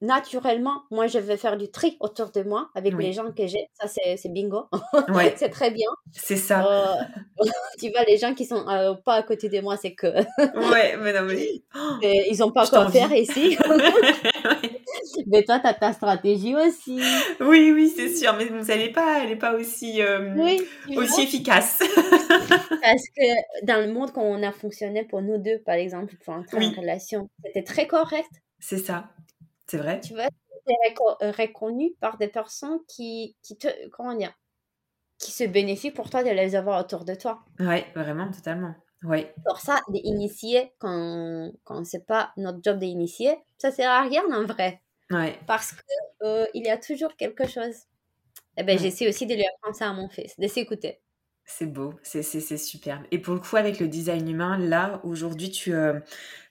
naturellement, moi, je vais faire du tri autour de moi avec les gens que j'ai. Ça, c'est bingo. Ouais. c'est très bien. C'est ça. Euh, tu vois, les gens qui sont euh, pas à côté de moi, c'est que. ouais, mais non, mais. ils ont pas quoi faire ici. Mais toi, tu as ta stratégie aussi. Oui, oui, c'est sûr. Mais elle n'est pas, elle est pas aussi, euh, aussi efficace. Parce que dans le monde, quand on a fonctionné pour nous deux, par exemple, pour entrer en relation, c'était très correct. C'est ça. C'est vrai? Tu vois, tu reconnu par des personnes qui, qui te. Comment dire Qui se bénéficient pour toi de les avoir autour de toi. Ouais, vraiment, totalement. Ouais. Pour ça, d'initier, quand, quand c'est pas notre job d'initier, ça sert à rien en vrai. Ouais. Parce qu'il euh, il y a toujours quelque chose. Et eh ben, j'essaie aussi de lui apprendre ça à mon fils, de s'écouter. C'est beau, c'est superbe. Et pour le coup, avec le design humain, là, aujourd'hui, tu, euh,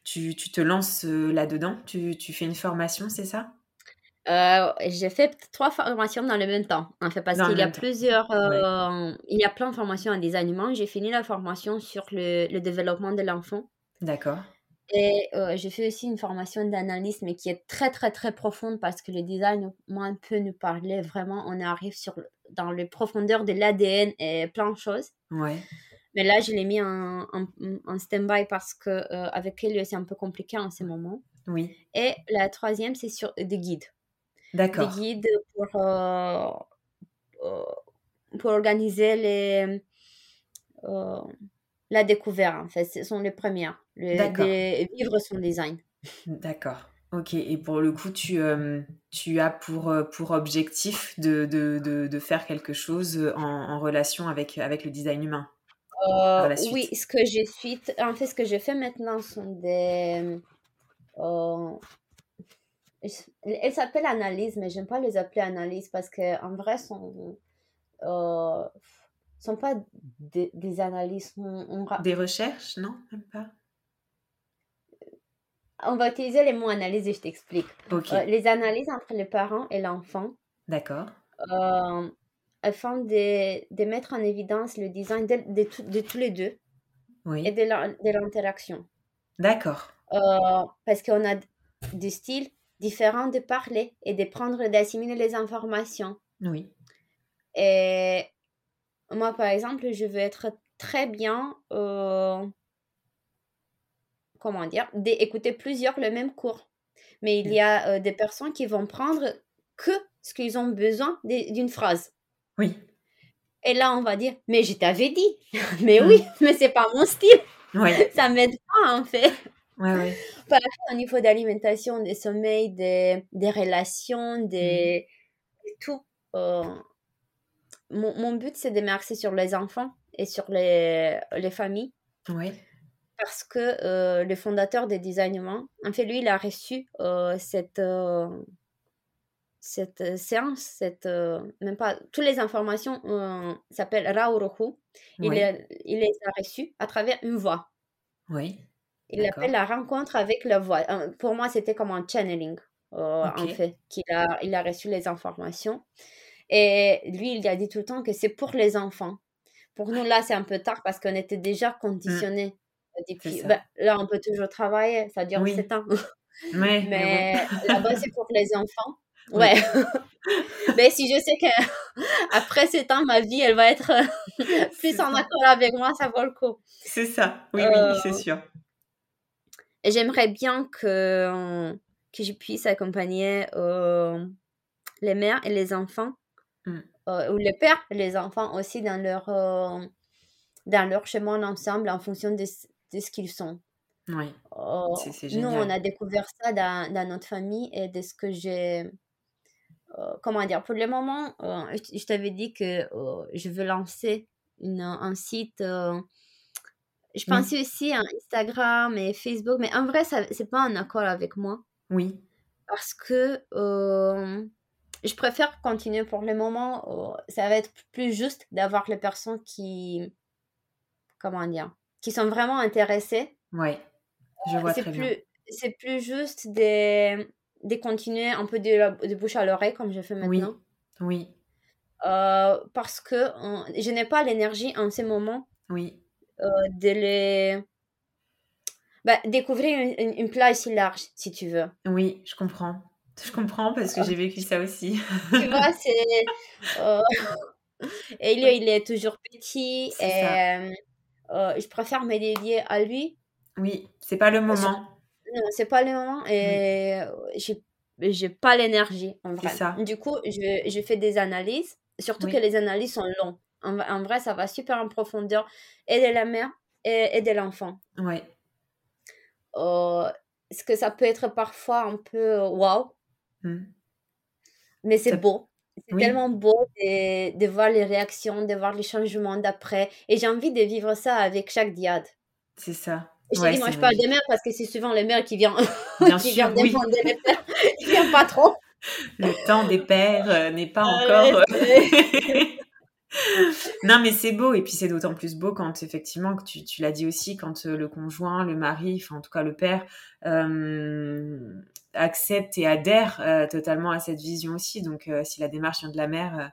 tu, tu, te lances là-dedans? Tu, tu, fais une formation, c'est ça? Euh, j'ai fait trois formations dans le même temps, en fait, parce qu'il y a plusieurs, euh, il y a plein de formations en design humain. J'ai fini la formation sur le, le développement de l'enfant. D'accord. Et euh, j'ai fait aussi une formation d'analyse, mais qui est très, très, très profonde parce que le design, moi, peut nous parler vraiment. On arrive sur, dans les profondeurs de l'ADN et plein de choses. Ouais. Mais là, je l'ai mis en, en, en stand-by parce que avec elle, c'est un peu compliqué en ce moment. Oui. Et la troisième, c'est sur des guides. D'accord. Des guides pour, euh, euh, pour organiser les, euh, la découverte. En fait, ce sont les premières. Le, vivre son design. D'accord. Ok, et pour le coup, tu, tu as pour, pour objectif de, de, de, de faire quelque chose en, en, relation avec, avec le design humain? Oui, ce que je suis, en fait, ce que je fais maintenant sont des, elle s'appelle analyse, mais j'aime pas les appeler analyse parce qu'en vrai, sont, euh, sont pas des, des analyses. Des recherches, non Même pas? On va utiliser les mots analyse et je t'explique. Euh, les analyses entre les parents et l'enfant. D'accord. Euh, afin de, de, mettre en évidence le design de, de, de tous les deux oui. et de l'interaction. D'accord. Euh, parce qu'on a des styles différent de parler et de prendre, d'assimiler les informations. Oui. Et moi, par exemple, je veux être très bien, euh, comment dire, d'écouter plusieurs le même cours. Mais il y a euh, des personnes qui vont prendre que ce qu'ils ont besoin d'une phrase. Oui. Et là, on va dire, mais je t'avais dit. mais oui, mais c'est pas mon style. Oui. Ça m'aide pas, en fait. Ouais, ouais. Par exemple, au niveau d'alimentation, des sommeils, des, des relations, des, mmh. tout. Euh, mon, mon, but, c'est de m'axer sur les enfants et sur les, les familles. Oui. Parce que euh, le fondateur des Designements, en fait, lui, il a reçu euh, cette, cette séance, cette, euh, même pas, toutes les informations s'appellent Raurohu. Il, oui. il les a reçues à travers une voix. Oui. Il appelle la rencontre avec la voix. Pour moi, c'était comme un channeling, euh, en fait, qu'il a, il a reçu les informations. Et lui, il a dit tout le temps que c'est pour les enfants. Pour nous, là, c'est un peu tard parce qu'on était déjà mmh. conditionnés. Depuis... Ben, là, on peut toujours travailler, ça dure oui. 7 ans. mais, mais là-bas, c'est pour les enfants. Ouais. mais si je sais que après 7 ans, ma vie, elle va être plus en accord avec moi, ça vaut le coup. C'est ça, oui, euh... oui, c'est sûr. Et j'aimerais bien que, que je puisse accompagner euh, les mères et les enfants, mm. euh, ou les pères et les enfants aussi dans leur, euh, dans leur chemin ensemble en fonction de, de ce qu'ils sont. Oui. nous, on a découvert ça dans, dans, notre famille et de ce que j'ai. Comment dire Pour le moment, je, je t'avais dit que je veux lancer une, un site je pensais aussi à Instagram et Facebook, mais en vrai, c'est pas en accord avec moi. Oui. Parce que euh, je préfère continuer pour le moment. Euh, ça va être plus juste d'avoir les personnes qui. Comment dire Qui sont vraiment intéressées. Oui. Je vois très plus, bien. C'est plus juste de, de continuer un peu de, de bouche à l'oreille, comme je fais maintenant. Oui. oui. Euh, parce que je n'ai pas l'énergie en ces moments. Oui euh, de les bah, découvrir une, une, plage si large, si tu veux. Oui, je comprends. Je comprends parce que j'ai vécu ça aussi. tu vois, c'est. Euh... Et il, il est toujours petit et euh, je préfère me dédier à lui. Oui, c'est pas le moment. Non, c'est pas le moment et oui. j'ai pas l'énergie en vrai. ça. Du coup, je, je fais des analyses, surtout Oui. que les analyses sont longues. En, en vrai, ça va super en profondeur, aider la mère et aider l'enfant. Ouais. Euh, ce que ça peut être parfois un peu euh, waouh, Mm. mais c'est Ça- beau. C'est Oui. tellement beau de, de voir les réactions, de voir les changements d'après. Et j'ai envie de vivre ça avec chaque diade. C'est ça. Je Ouais, dis, moi, je parle des mères parce que c'est souvent les mères qui viennent, Bien qui sûr, viennent oui. les pères. Qui viennent pas trop. Le temps des pères euh, n'est pas Euh, encore. non, mais c'est beau. Et puis c'est d'autant plus beau quand effectivement, que tu, tu l'as dit aussi, quand euh, le conjoint, le mari, enfin en tout cas le père, euh, accepte et adhère euh, totalement à cette vision aussi. Donc euh, si la démarche vient de la mère, euh,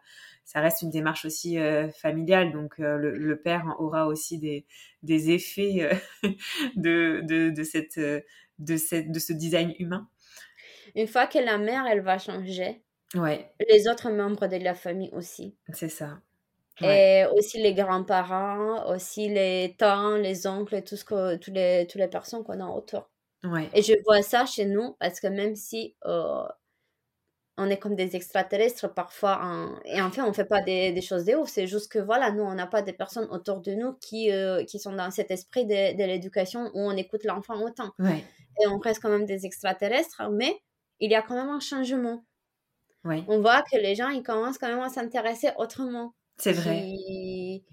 ça reste une démarche aussi euh, familiale. Donc euh, le, le père aura aussi des, des effets euh, de, de, de, cette, de, cette, de ce design humain. Une fois que la mère, elle va changer, Ouais, les autres membres de la famille aussi. c'est ça. Ouais. Et aussi les grands-parents, aussi les tantes, les oncles, et tout ce que, tous les, toutes les personnes qu'on a autour. Ouais. Et je vois ça chez nous parce que même si euh, on est comme des extraterrestres parfois, en- et en fait on fait pas des, des choses de ouf, c'est juste que voilà, nous on n'a pas des personnes autour de nous qui, euh, qui sont dans cet esprit de, de l'éducation où on écoute l'enfant autant. Ouais. Et on reste quand même des extraterrestres, mais il y a quand même un changement. Ouais. On voit que les gens ils commencent quand même à s'intéresser autrement. C'est vrai. Qui,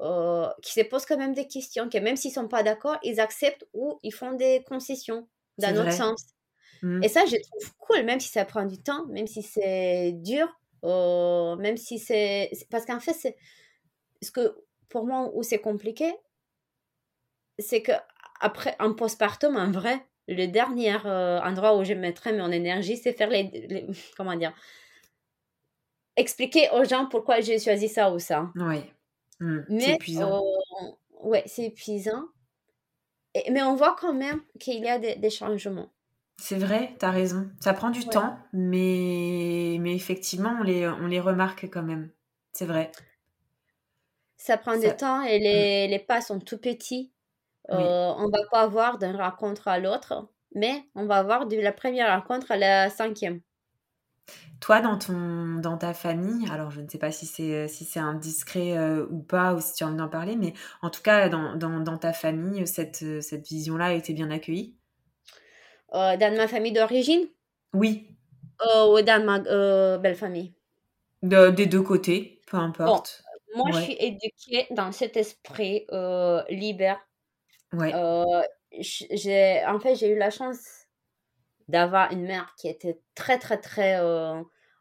euh, qui se posent quand même des questions, que même s'ils sont pas d'accord, ils acceptent ou ils font des concessions dans notre vrai. sens. Mm. Et ça, je trouve cool, même si ça prend du temps, même si c'est dur, euh, même si c'est... Parce qu'en fait, c'est... Ce que, pour moi, où c'est compliqué, c'est que après, en postpartum, en vrai, le dernier euh, endroit où je mettrais mon énergie, c'est faire les, les- Comment dire Expliquer aux gens pourquoi j'ai choisi ça ou ça. Ouais. Mm. C'est épuisant. euh, ouais, c'est épuisant. Et- mais on voit quand même qu'il y a des, des changements. C'est vrai, t'as raison. Ça prend du Ouais. temps, mais, mais effectivement, on les, on les remarque quand même. C'est vrai. Ça prend Ça- du temps et les, les pas sont tout petits. Oui. Euh, on va pas voir d'une rencontre à l'autre, mais on va voir de la première rencontre à la cinquième. Toi, dans, ton, dans ta famille, alors je ne sais pas si c'est si c'est indiscret euh, ou pas, ou si tu as envie d'en parler, mais en tout cas, dans, dans, dans ta famille, cette, cette vision-là a été bien accueillie? Euh, dans ma famille d'origine? Oui, euh, ou dans ma euh, belle famille. De- des deux côtés, peu importe. Moi, je suis éduquée dans cet esprit libre. Ouais, j'ai, en fait, j'ai eu la chance d'avoir une mère qui était très, très, très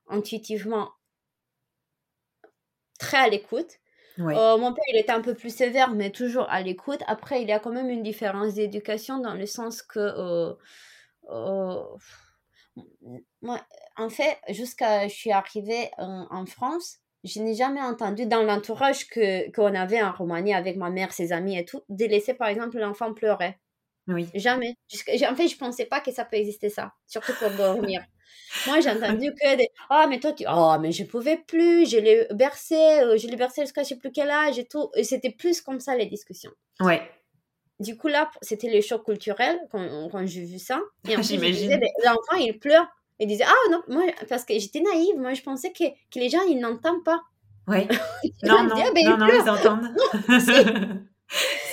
intuitivement très à l'écoute. ouais, Euh, mon père, il était un peu plus sévère, mais toujours à l'écoute. Après, il y a quand même une différence d'éducation dans le sens que, euh, moi, en fait, jusqu'à je suis arrivée en, en France, je n'ai jamais entendu dans l'entourage que qu'on avait en Roumanie avec ma mère, ses amis et tout, de laisser par exemple l'enfant pleurer. oui. Jamais. En fait, je pensais pas que ça peut exister ça, surtout pour dormir. Moi, j'ai entendu que des Ah, mais toi, tu. Oh, mais je pouvais plus, je l'ai bercé, euh, je l'ai bercé jusqu'à je sais plus quel âge et tout. Et c'était plus comme ça les discussions. Ouais, Du coup, là, c'était le choc culturel quand, quand j'ai vu ça. Et en plus, J'imagine. disais, mais l'enfant, il pleure. Il disait Ah, non, moi, parce que j'étais naïve, moi, je pensais que, que les gens, ils n'entendent pas. ouais. Non, non, disais, Ah, ben, non, non, pleure. ils entendent.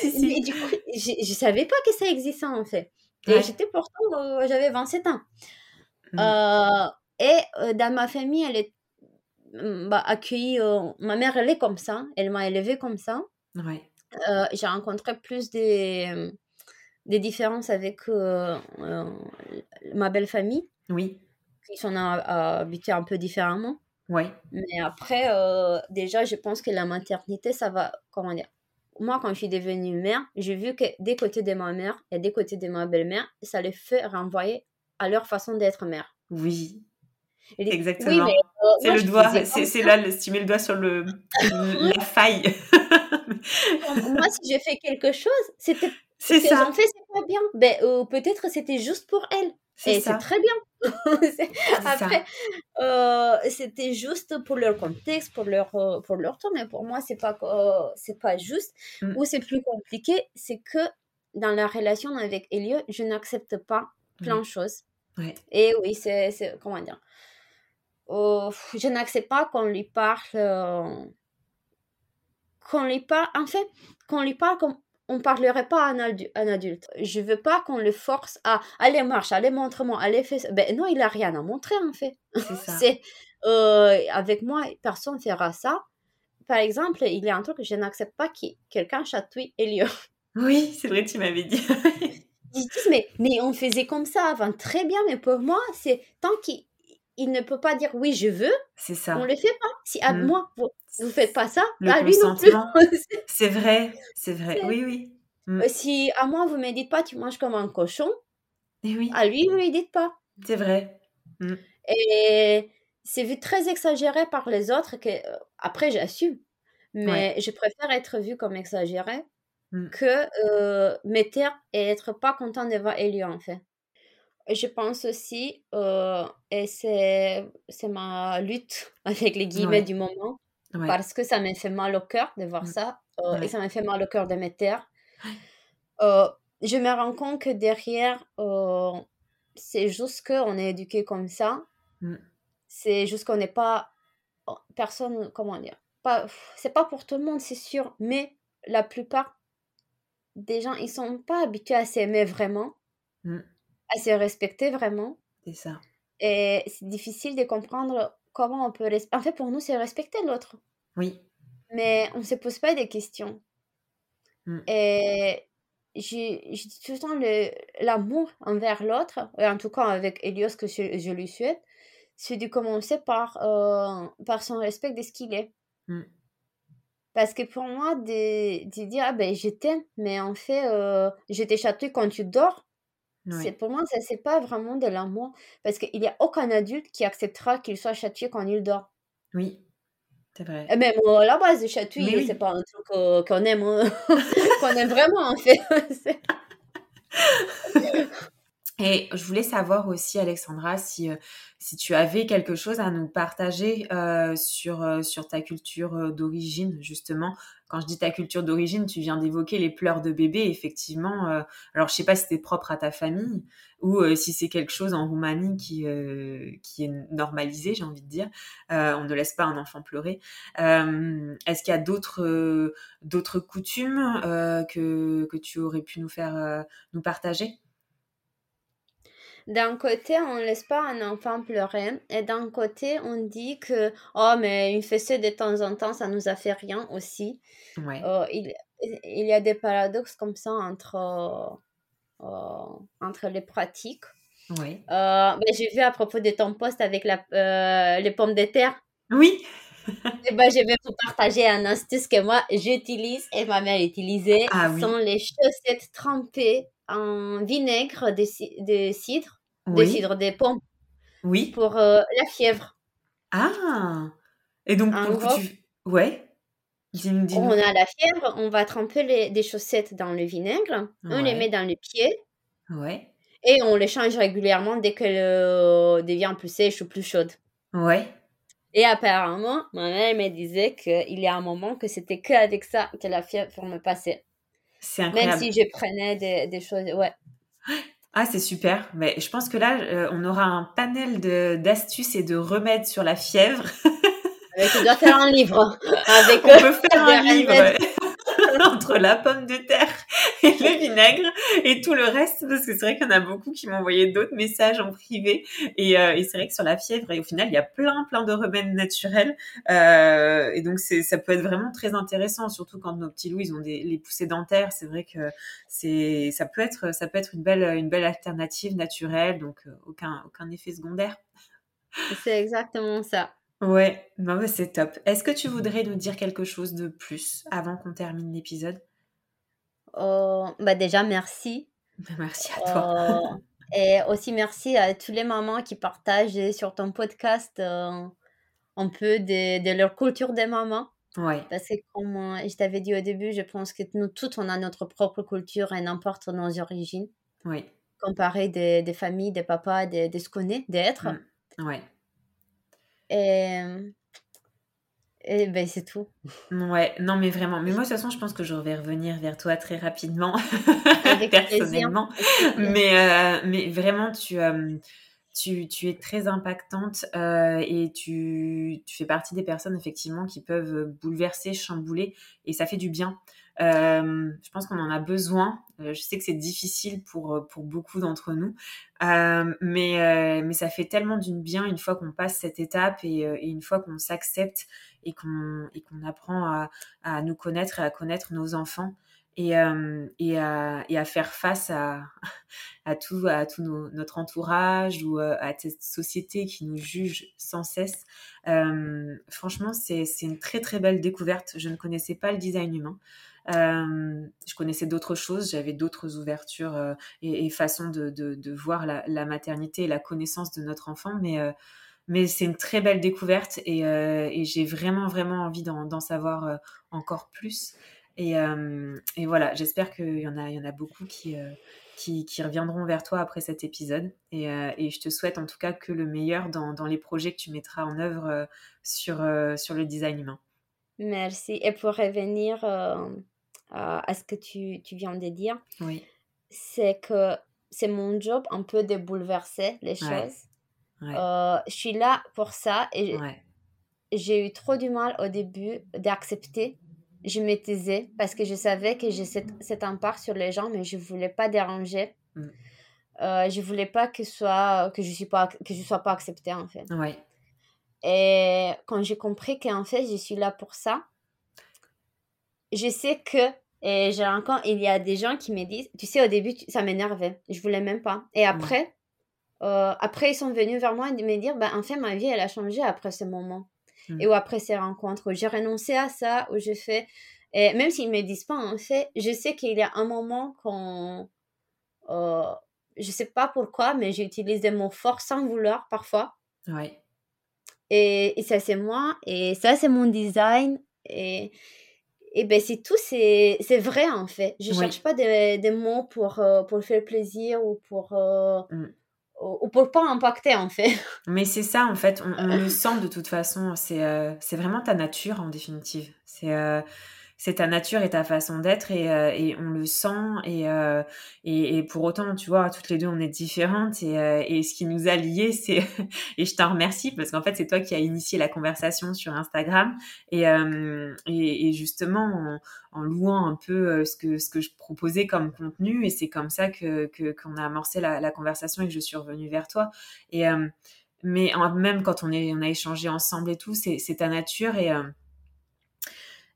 Si, si. Et du coup, je, je savais pas que ça existait en fait. Et Ouais. j'étais pourtant, euh, j'avais 27 ans. Mm. Euh, et euh, dans ma famille, elle est mm, bah, accueillie. euh, ma mère, elle est comme ça. Elle m'a élevée comme ça. Ouais, Euh, J'ai rencontré plus des, euh, des différences avec euh, ma belle famille, oui, qui sont habitués un peu différemment. ouais, Mais après, déjà, je pense que la maternité, ça va. Comment dire Moi, quand je suis devenue mère, j'ai vu que des côtés de ma mère et des côtés de ma belle-mère, ça les fait renvoyer à leur façon d'être mère. oui. Les- Exactement. Oui, euh, C'est le doigt, c'est là, tu mets le doigt sur le, la faille. Moi, si j'ai fait quelque chose, c'était C'est ça, ont fait, c'est pas bien. Ben, euh, peut-être c'était juste pour elles. c'est Et c'est très bien. Après, euh, c'était juste pour leur contexte, pour leur, euh, pour leur temps, mais pour moi, c'est pas, c'est pas juste. Mm. Où c'est plus compliqué, c'est que dans la relation avec Elliot, je n'accepte pas plein Mm. de choses. Et oui, c'est, comment dire, oh, je n'accepte pas qu'on lui parle, euh, qu'on lui parle, en fait, qu'on lui parle comme on parlerait pas à un, adulte. Je veux pas qu'on le force à aller marche, aller montre-moi, aller faire. Ben non, il a rien à montrer en fait. C'est euh, avec moi, personne fera ça. Par exemple, il y a un truc que je n'accepte pas que quelqu'un chatouille Elio. Oui, c'est vrai, tu m'avais dit. mais, mais on faisait comme ça avant, très bien, mais pour moi, c'est tant qu'il il ne peut pas dire oui, je veux. C'est ça. On ne le fait pas. Si à mmh. moi, vous ne faites pas ça, à lui non plus. c'est vrai, c'est vrai. Oui, oui. Mmh. Euh, si à moi, vous ne me dites pas, tu manges comme un cochon, Et eh oui. à lui, vous ne me dites pas. C'est vrai. Mmh. Et c'est vu très exagéré par les autres que, euh, après, j'assume. Mais je préfère être vu comme exagéré que euh, et être pas content de voir Elio, en fait je pense aussi, euh, et c'est, c'est ma lutte avec les guillemets du moment, parce que ça m'a fait mal au cœur de voir mmh. ça, euh, et ça m'a fait mal au cœur de mes terres. Euh, je me rends compte que derrière, c'est juste qu'on est éduqué comme ça. Mmh. C'est juste qu'on n'est pas. Oh, personne, comment dire pas, C'est pas pour tout le monde, c'est sûr, mais la plupart des gens, ils sont pas habitués à s'aimer vraiment. À se respecter vraiment. C'est ça. Et c'est difficile de comprendre comment on peut... En fait, pour nous, c'est respecter l'autre. Oui. Mais on ne se pose pas des questions. Mmh. Et j'ai tout le temps l'amour envers l'autre, et en tout cas avec Elios que je, lui souhaite, c'est de commencer par, euh, par son respect de ce qu'il est. Mmh. Parce que pour moi, de, de dire, ah ben je t'aime, mais en fait, euh, je t'ai quand tu dors, c'est pour moi, ça c'est pas vraiment de l'amour parce qu'il n'y a aucun adulte qui acceptera qu'il soit châtié quand il dort. Oui, c'est vrai. Et même à la base, chatouiller, c'est pas un truc qu'on aime, hein, qu'on aime vraiment en fait. Et je voulais savoir aussi, Alexandra, si, euh, si tu avais quelque chose à nous partager euh, sur, euh, sur ta culture d'origine, justement. Quand je dis ta culture d'origine, tu viens d'évoquer les pleurs de bébé, effectivement. alors, je sais pas si c'est propre à ta famille ou si c'est quelque chose en Roumanie qui, qui est normalisé, j'ai envie de dire. on ne laisse pas un enfant pleurer. Est-ce qu'il y a d'autres d'autres coutumes que, que tu aurais pu nous faire nous partager? D'un côté, on ne laisse pas un enfant pleurer, et d'un côté, on dit que oh, mais une fessée de temps en temps, ça nous a fait rien aussi. Euh, il, il, y a des paradoxes comme ça entre, euh, entre les pratiques. Oui. Euh, ben, j'ai vu à propos de ton poste avec la, les pommes de terre. Oui. et ben, je vais vous partager un astuce que moi j'utilise et ma mère utilisait. Ah, oui. sont les chaussettes trempées en vinaigre de, de cidre des cidres, des pommes. Oui. Pour euh, la fièvre. Ah Et donc, pour tu... Ouais. On a la fièvre, on va tremper les, des chaussettes dans le vinaigre, on les met dans les pieds. Ouais. Et on les change régulièrement dès qu'elle euh, devient plus sèche ou plus chaude. Ouais. Et apparemment, ma mère me disait qu'il y a un moment que c'était qu'avec ça que la fièvre me passait. C'est incroyable. Même si je prenais des, des choses. Ouais. Ah, c'est super. Mais je pense que là, euh, on aura un panel d'astuces et de remèdes sur la fièvre. tu dois faire un livre. Avec, on peut faire un livre entre la pomme de terre et le vinaigre et tout le reste, parce que c'est vrai qu'il y en a beaucoup qui m'ont envoyé d'autres messages en privé. Et, euh, et c'est vrai que sur la fièvre, et au final, il y a plein, plein de remèdes naturels. Euh, et donc, ça peut être vraiment très intéressant, surtout quand nos petits loups, ils ont des, les poussées dentaires. C'est vrai que c'est, ça peut être, ça peut être une belle, une belle alternative naturelle, donc euh, aucun, aucun effet secondaire. C'est exactement ça. Ouais, non, c'est top. Est-ce que tu voudrais nous dire quelque chose de plus avant qu'on termine l'épisode? Oh, bah déjà, merci. Bah, merci à toi. Euh, et aussi merci à tous les mamans qui partagent sur ton podcast euh, un peu de, de, leur culture des mamans. Ouais. Parce que comme euh, je t'avais dit au début, je pense que nous toutes, on a notre propre culture et n'importe nos origines. Oui. Comparé des, des familles, des papas, de, de ce qu'on est, d'être. Mmh. Ouais. Et et ben c'est tout. Ouais, non mais vraiment. Mais moi de toute façon, je pense que je vais revenir vers toi très rapidement, personnellement. Mais, euh, mais vraiment, tu, euh, tu, tu, es très impactante euh, et tu, tu, fais partie des personnes effectivement qui peuvent bouleverser, chambouler et ça fait du bien. Euh, je pense qu'on en a besoin. Euh, je sais que c'est difficile pour, pour beaucoup d'entre nous, euh, mais, mais ça fait tellement du bien une fois qu'on passe cette étape et, une fois qu'on s'accepte et qu'on qu'on apprend à, à, nous connaître et à connaître nos enfants et, euh, et, à, et, à, faire face à, à tout, à tout notre entourage ou euh, à cette société qui nous juge sans cesse. Euh, franchement, c'est une très très belle découverte. Je ne connaissais pas le design humain. Je connaissais d'autres choses, j'avais d'autres ouvertures et, façons de, voir la, maternité et la connaissance de notre enfant, mais c'est une très belle découverte et, j'ai vraiment vraiment envie d'en savoir encore plus. Et, voilà, j'espère qu'il y, en a, beaucoup qui, reviendront vers toi après cet épisode. Et, je te souhaite en tout cas que le meilleur dans, les projets que tu mettras en œuvre sur le design humain. Merci. Et pour revenir à ce que tu, tu, viens de dire, oui. c'est que c'est mon job un peu de bouleverser les choses. Ouais. Ouais. je suis là pour ça et ouais. j'ai eu trop du mal au début d'accepter je me taisais parce que je savais que j'ai cet, cet, impact sur les gens, mais je ne voulais pas déranger. Mm. Euh, je ne voulais pas que, soit, que je ne suis pas, que je sois pas acceptée, en fait. Et quand j'ai compris qu'en fait, je suis là pour ça, je sais que, et j'ai encore, il y a des gens qui me disent, tu sais, au début, ça m'énervait. Je voulais même pas. Et après, mm. euh, après, ils sont venus vers moi et me dire, ben, en fait, ma vie, elle a changé après ce moment. Mmh. Et ou après ces rencontres, où j'ai renoncé à ça, où j'ai fait. Et même s'ils ne me disent pas, en fait, je sais qu'il y a un moment quand. Euh, je sais pas pourquoi, mais j'utilise des mots forts sans vouloir parfois. Ouais. Et, et ça, c'est moi. Et ça, c'est mon design. Et, et ben, c'est tout. C'est vrai, en fait. Je ne cherche pas des, des mots pour, euh, pour faire plaisir ou pour. Euh, mmh ou pour pas impacter en fait. Mais c'est ça en fait, on, on, le sent de toute façon, c'est euh, vraiment ta nature en définitive. C'est euh, c'est ta nature et ta façon d'être et, euh, on le sent et, euh, et, et, pour autant tu vois toutes les deux on est différentes et, euh, et ce qui nous a liés c'est et je t'en remercie parce qu'en fait c'est toi qui as initié la conversation sur Instagram et, et, justement en, louant un peu ce que ce que je proposais comme contenu et c'est comme ça que qu'on a amorcé la, la, conversation et que je suis revenue vers toi et mais même quand on est on a échangé ensemble et tout c'est ta nature et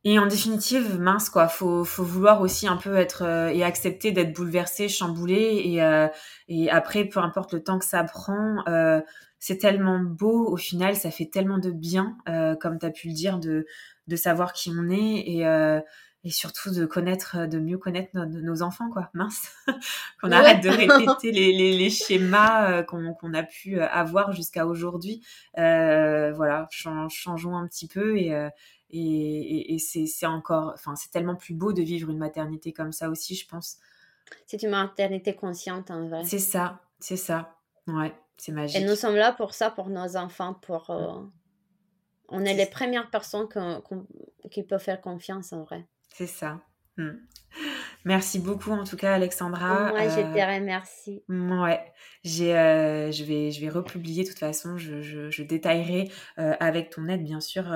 et en définitive, mince quoi, faut faut vouloir aussi un peu être euh, et accepter d'être bouleversé, chamboulé et euh, et après peu importe le temps que ça prend, euh, c'est tellement beau au final, ça fait tellement de bien euh, comme tu as pu le dire de de savoir qui on est et euh, et surtout de connaître de mieux connaître nos, nos enfants quoi, mince. qu'on arrête de répéter les, les, les schémas qu'on qu'on a pu avoir jusqu'à aujourd'hui. voilà, changeons un petit peu et et, et, et c'est encore, enfin, c'est tellement plus beau de vivre une maternité comme ça aussi, je pense. C'est une maternité consciente, en vrai. C'est ça, c'est ça. Ouais, c'est magique. Et nous sommes là pour ça, pour nos enfants, pour... Euh... On est les premières personnes qui peuvent faire confiance, en vrai. C'est ça. Hmm. Merci beaucoup en tout cas Alexandra. Moi, je te remercie. Ouais, j'ai, euh, je vais, je vais republier de toute façon. Je, je, je détaillerai euh, avec ton aide bien sûr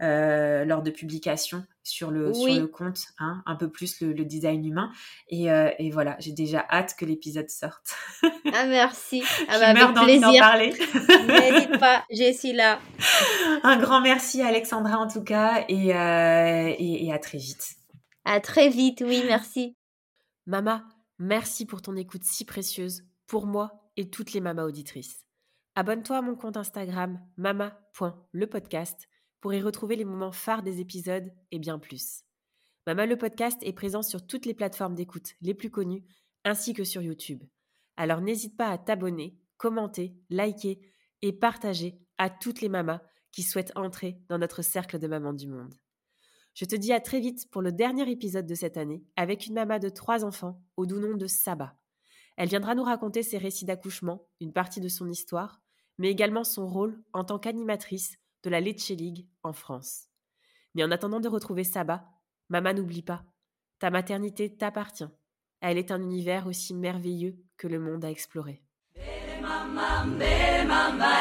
euh, lors de publication sur le oui. sur le compte, hein, un peu plus le, le design humain. Et, et voilà, j'ai déjà hâte que l'épisode sorte. ah merci. Ah, bah, avec plaisir. parler. N'hésite pas, je suis là. Un grand merci Alexandra en tout cas et, et, et à très vite. À très vite, oui, merci. Mama, merci pour ton écoute si précieuse pour moi et toutes les mamas auditrices. Abonne-toi à mon compte Instagram mama.lepodcast pour y retrouver les moments phares des épisodes et bien plus. Mama le podcast est présent sur toutes les plateformes d'écoute les plus connues ainsi que sur YouTube. Alors n'hésite pas à t'abonner, commenter, liker et partager à toutes les mamas qui souhaitent entrer dans notre cercle de mamans du monde. Je te dis à très vite pour le dernier épisode de cette année avec une maman de trois enfants au doux nom de Saba. Elle viendra nous raconter ses récits d'accouchement, une partie de son histoire, mais également son rôle en tant qu'animatrice de la Lecce League en France. Mais en attendant de retrouver Saba, Maman n'oublie pas, ta maternité t'appartient. Elle est un univers aussi merveilleux que le monde à explorer. Mama, mama.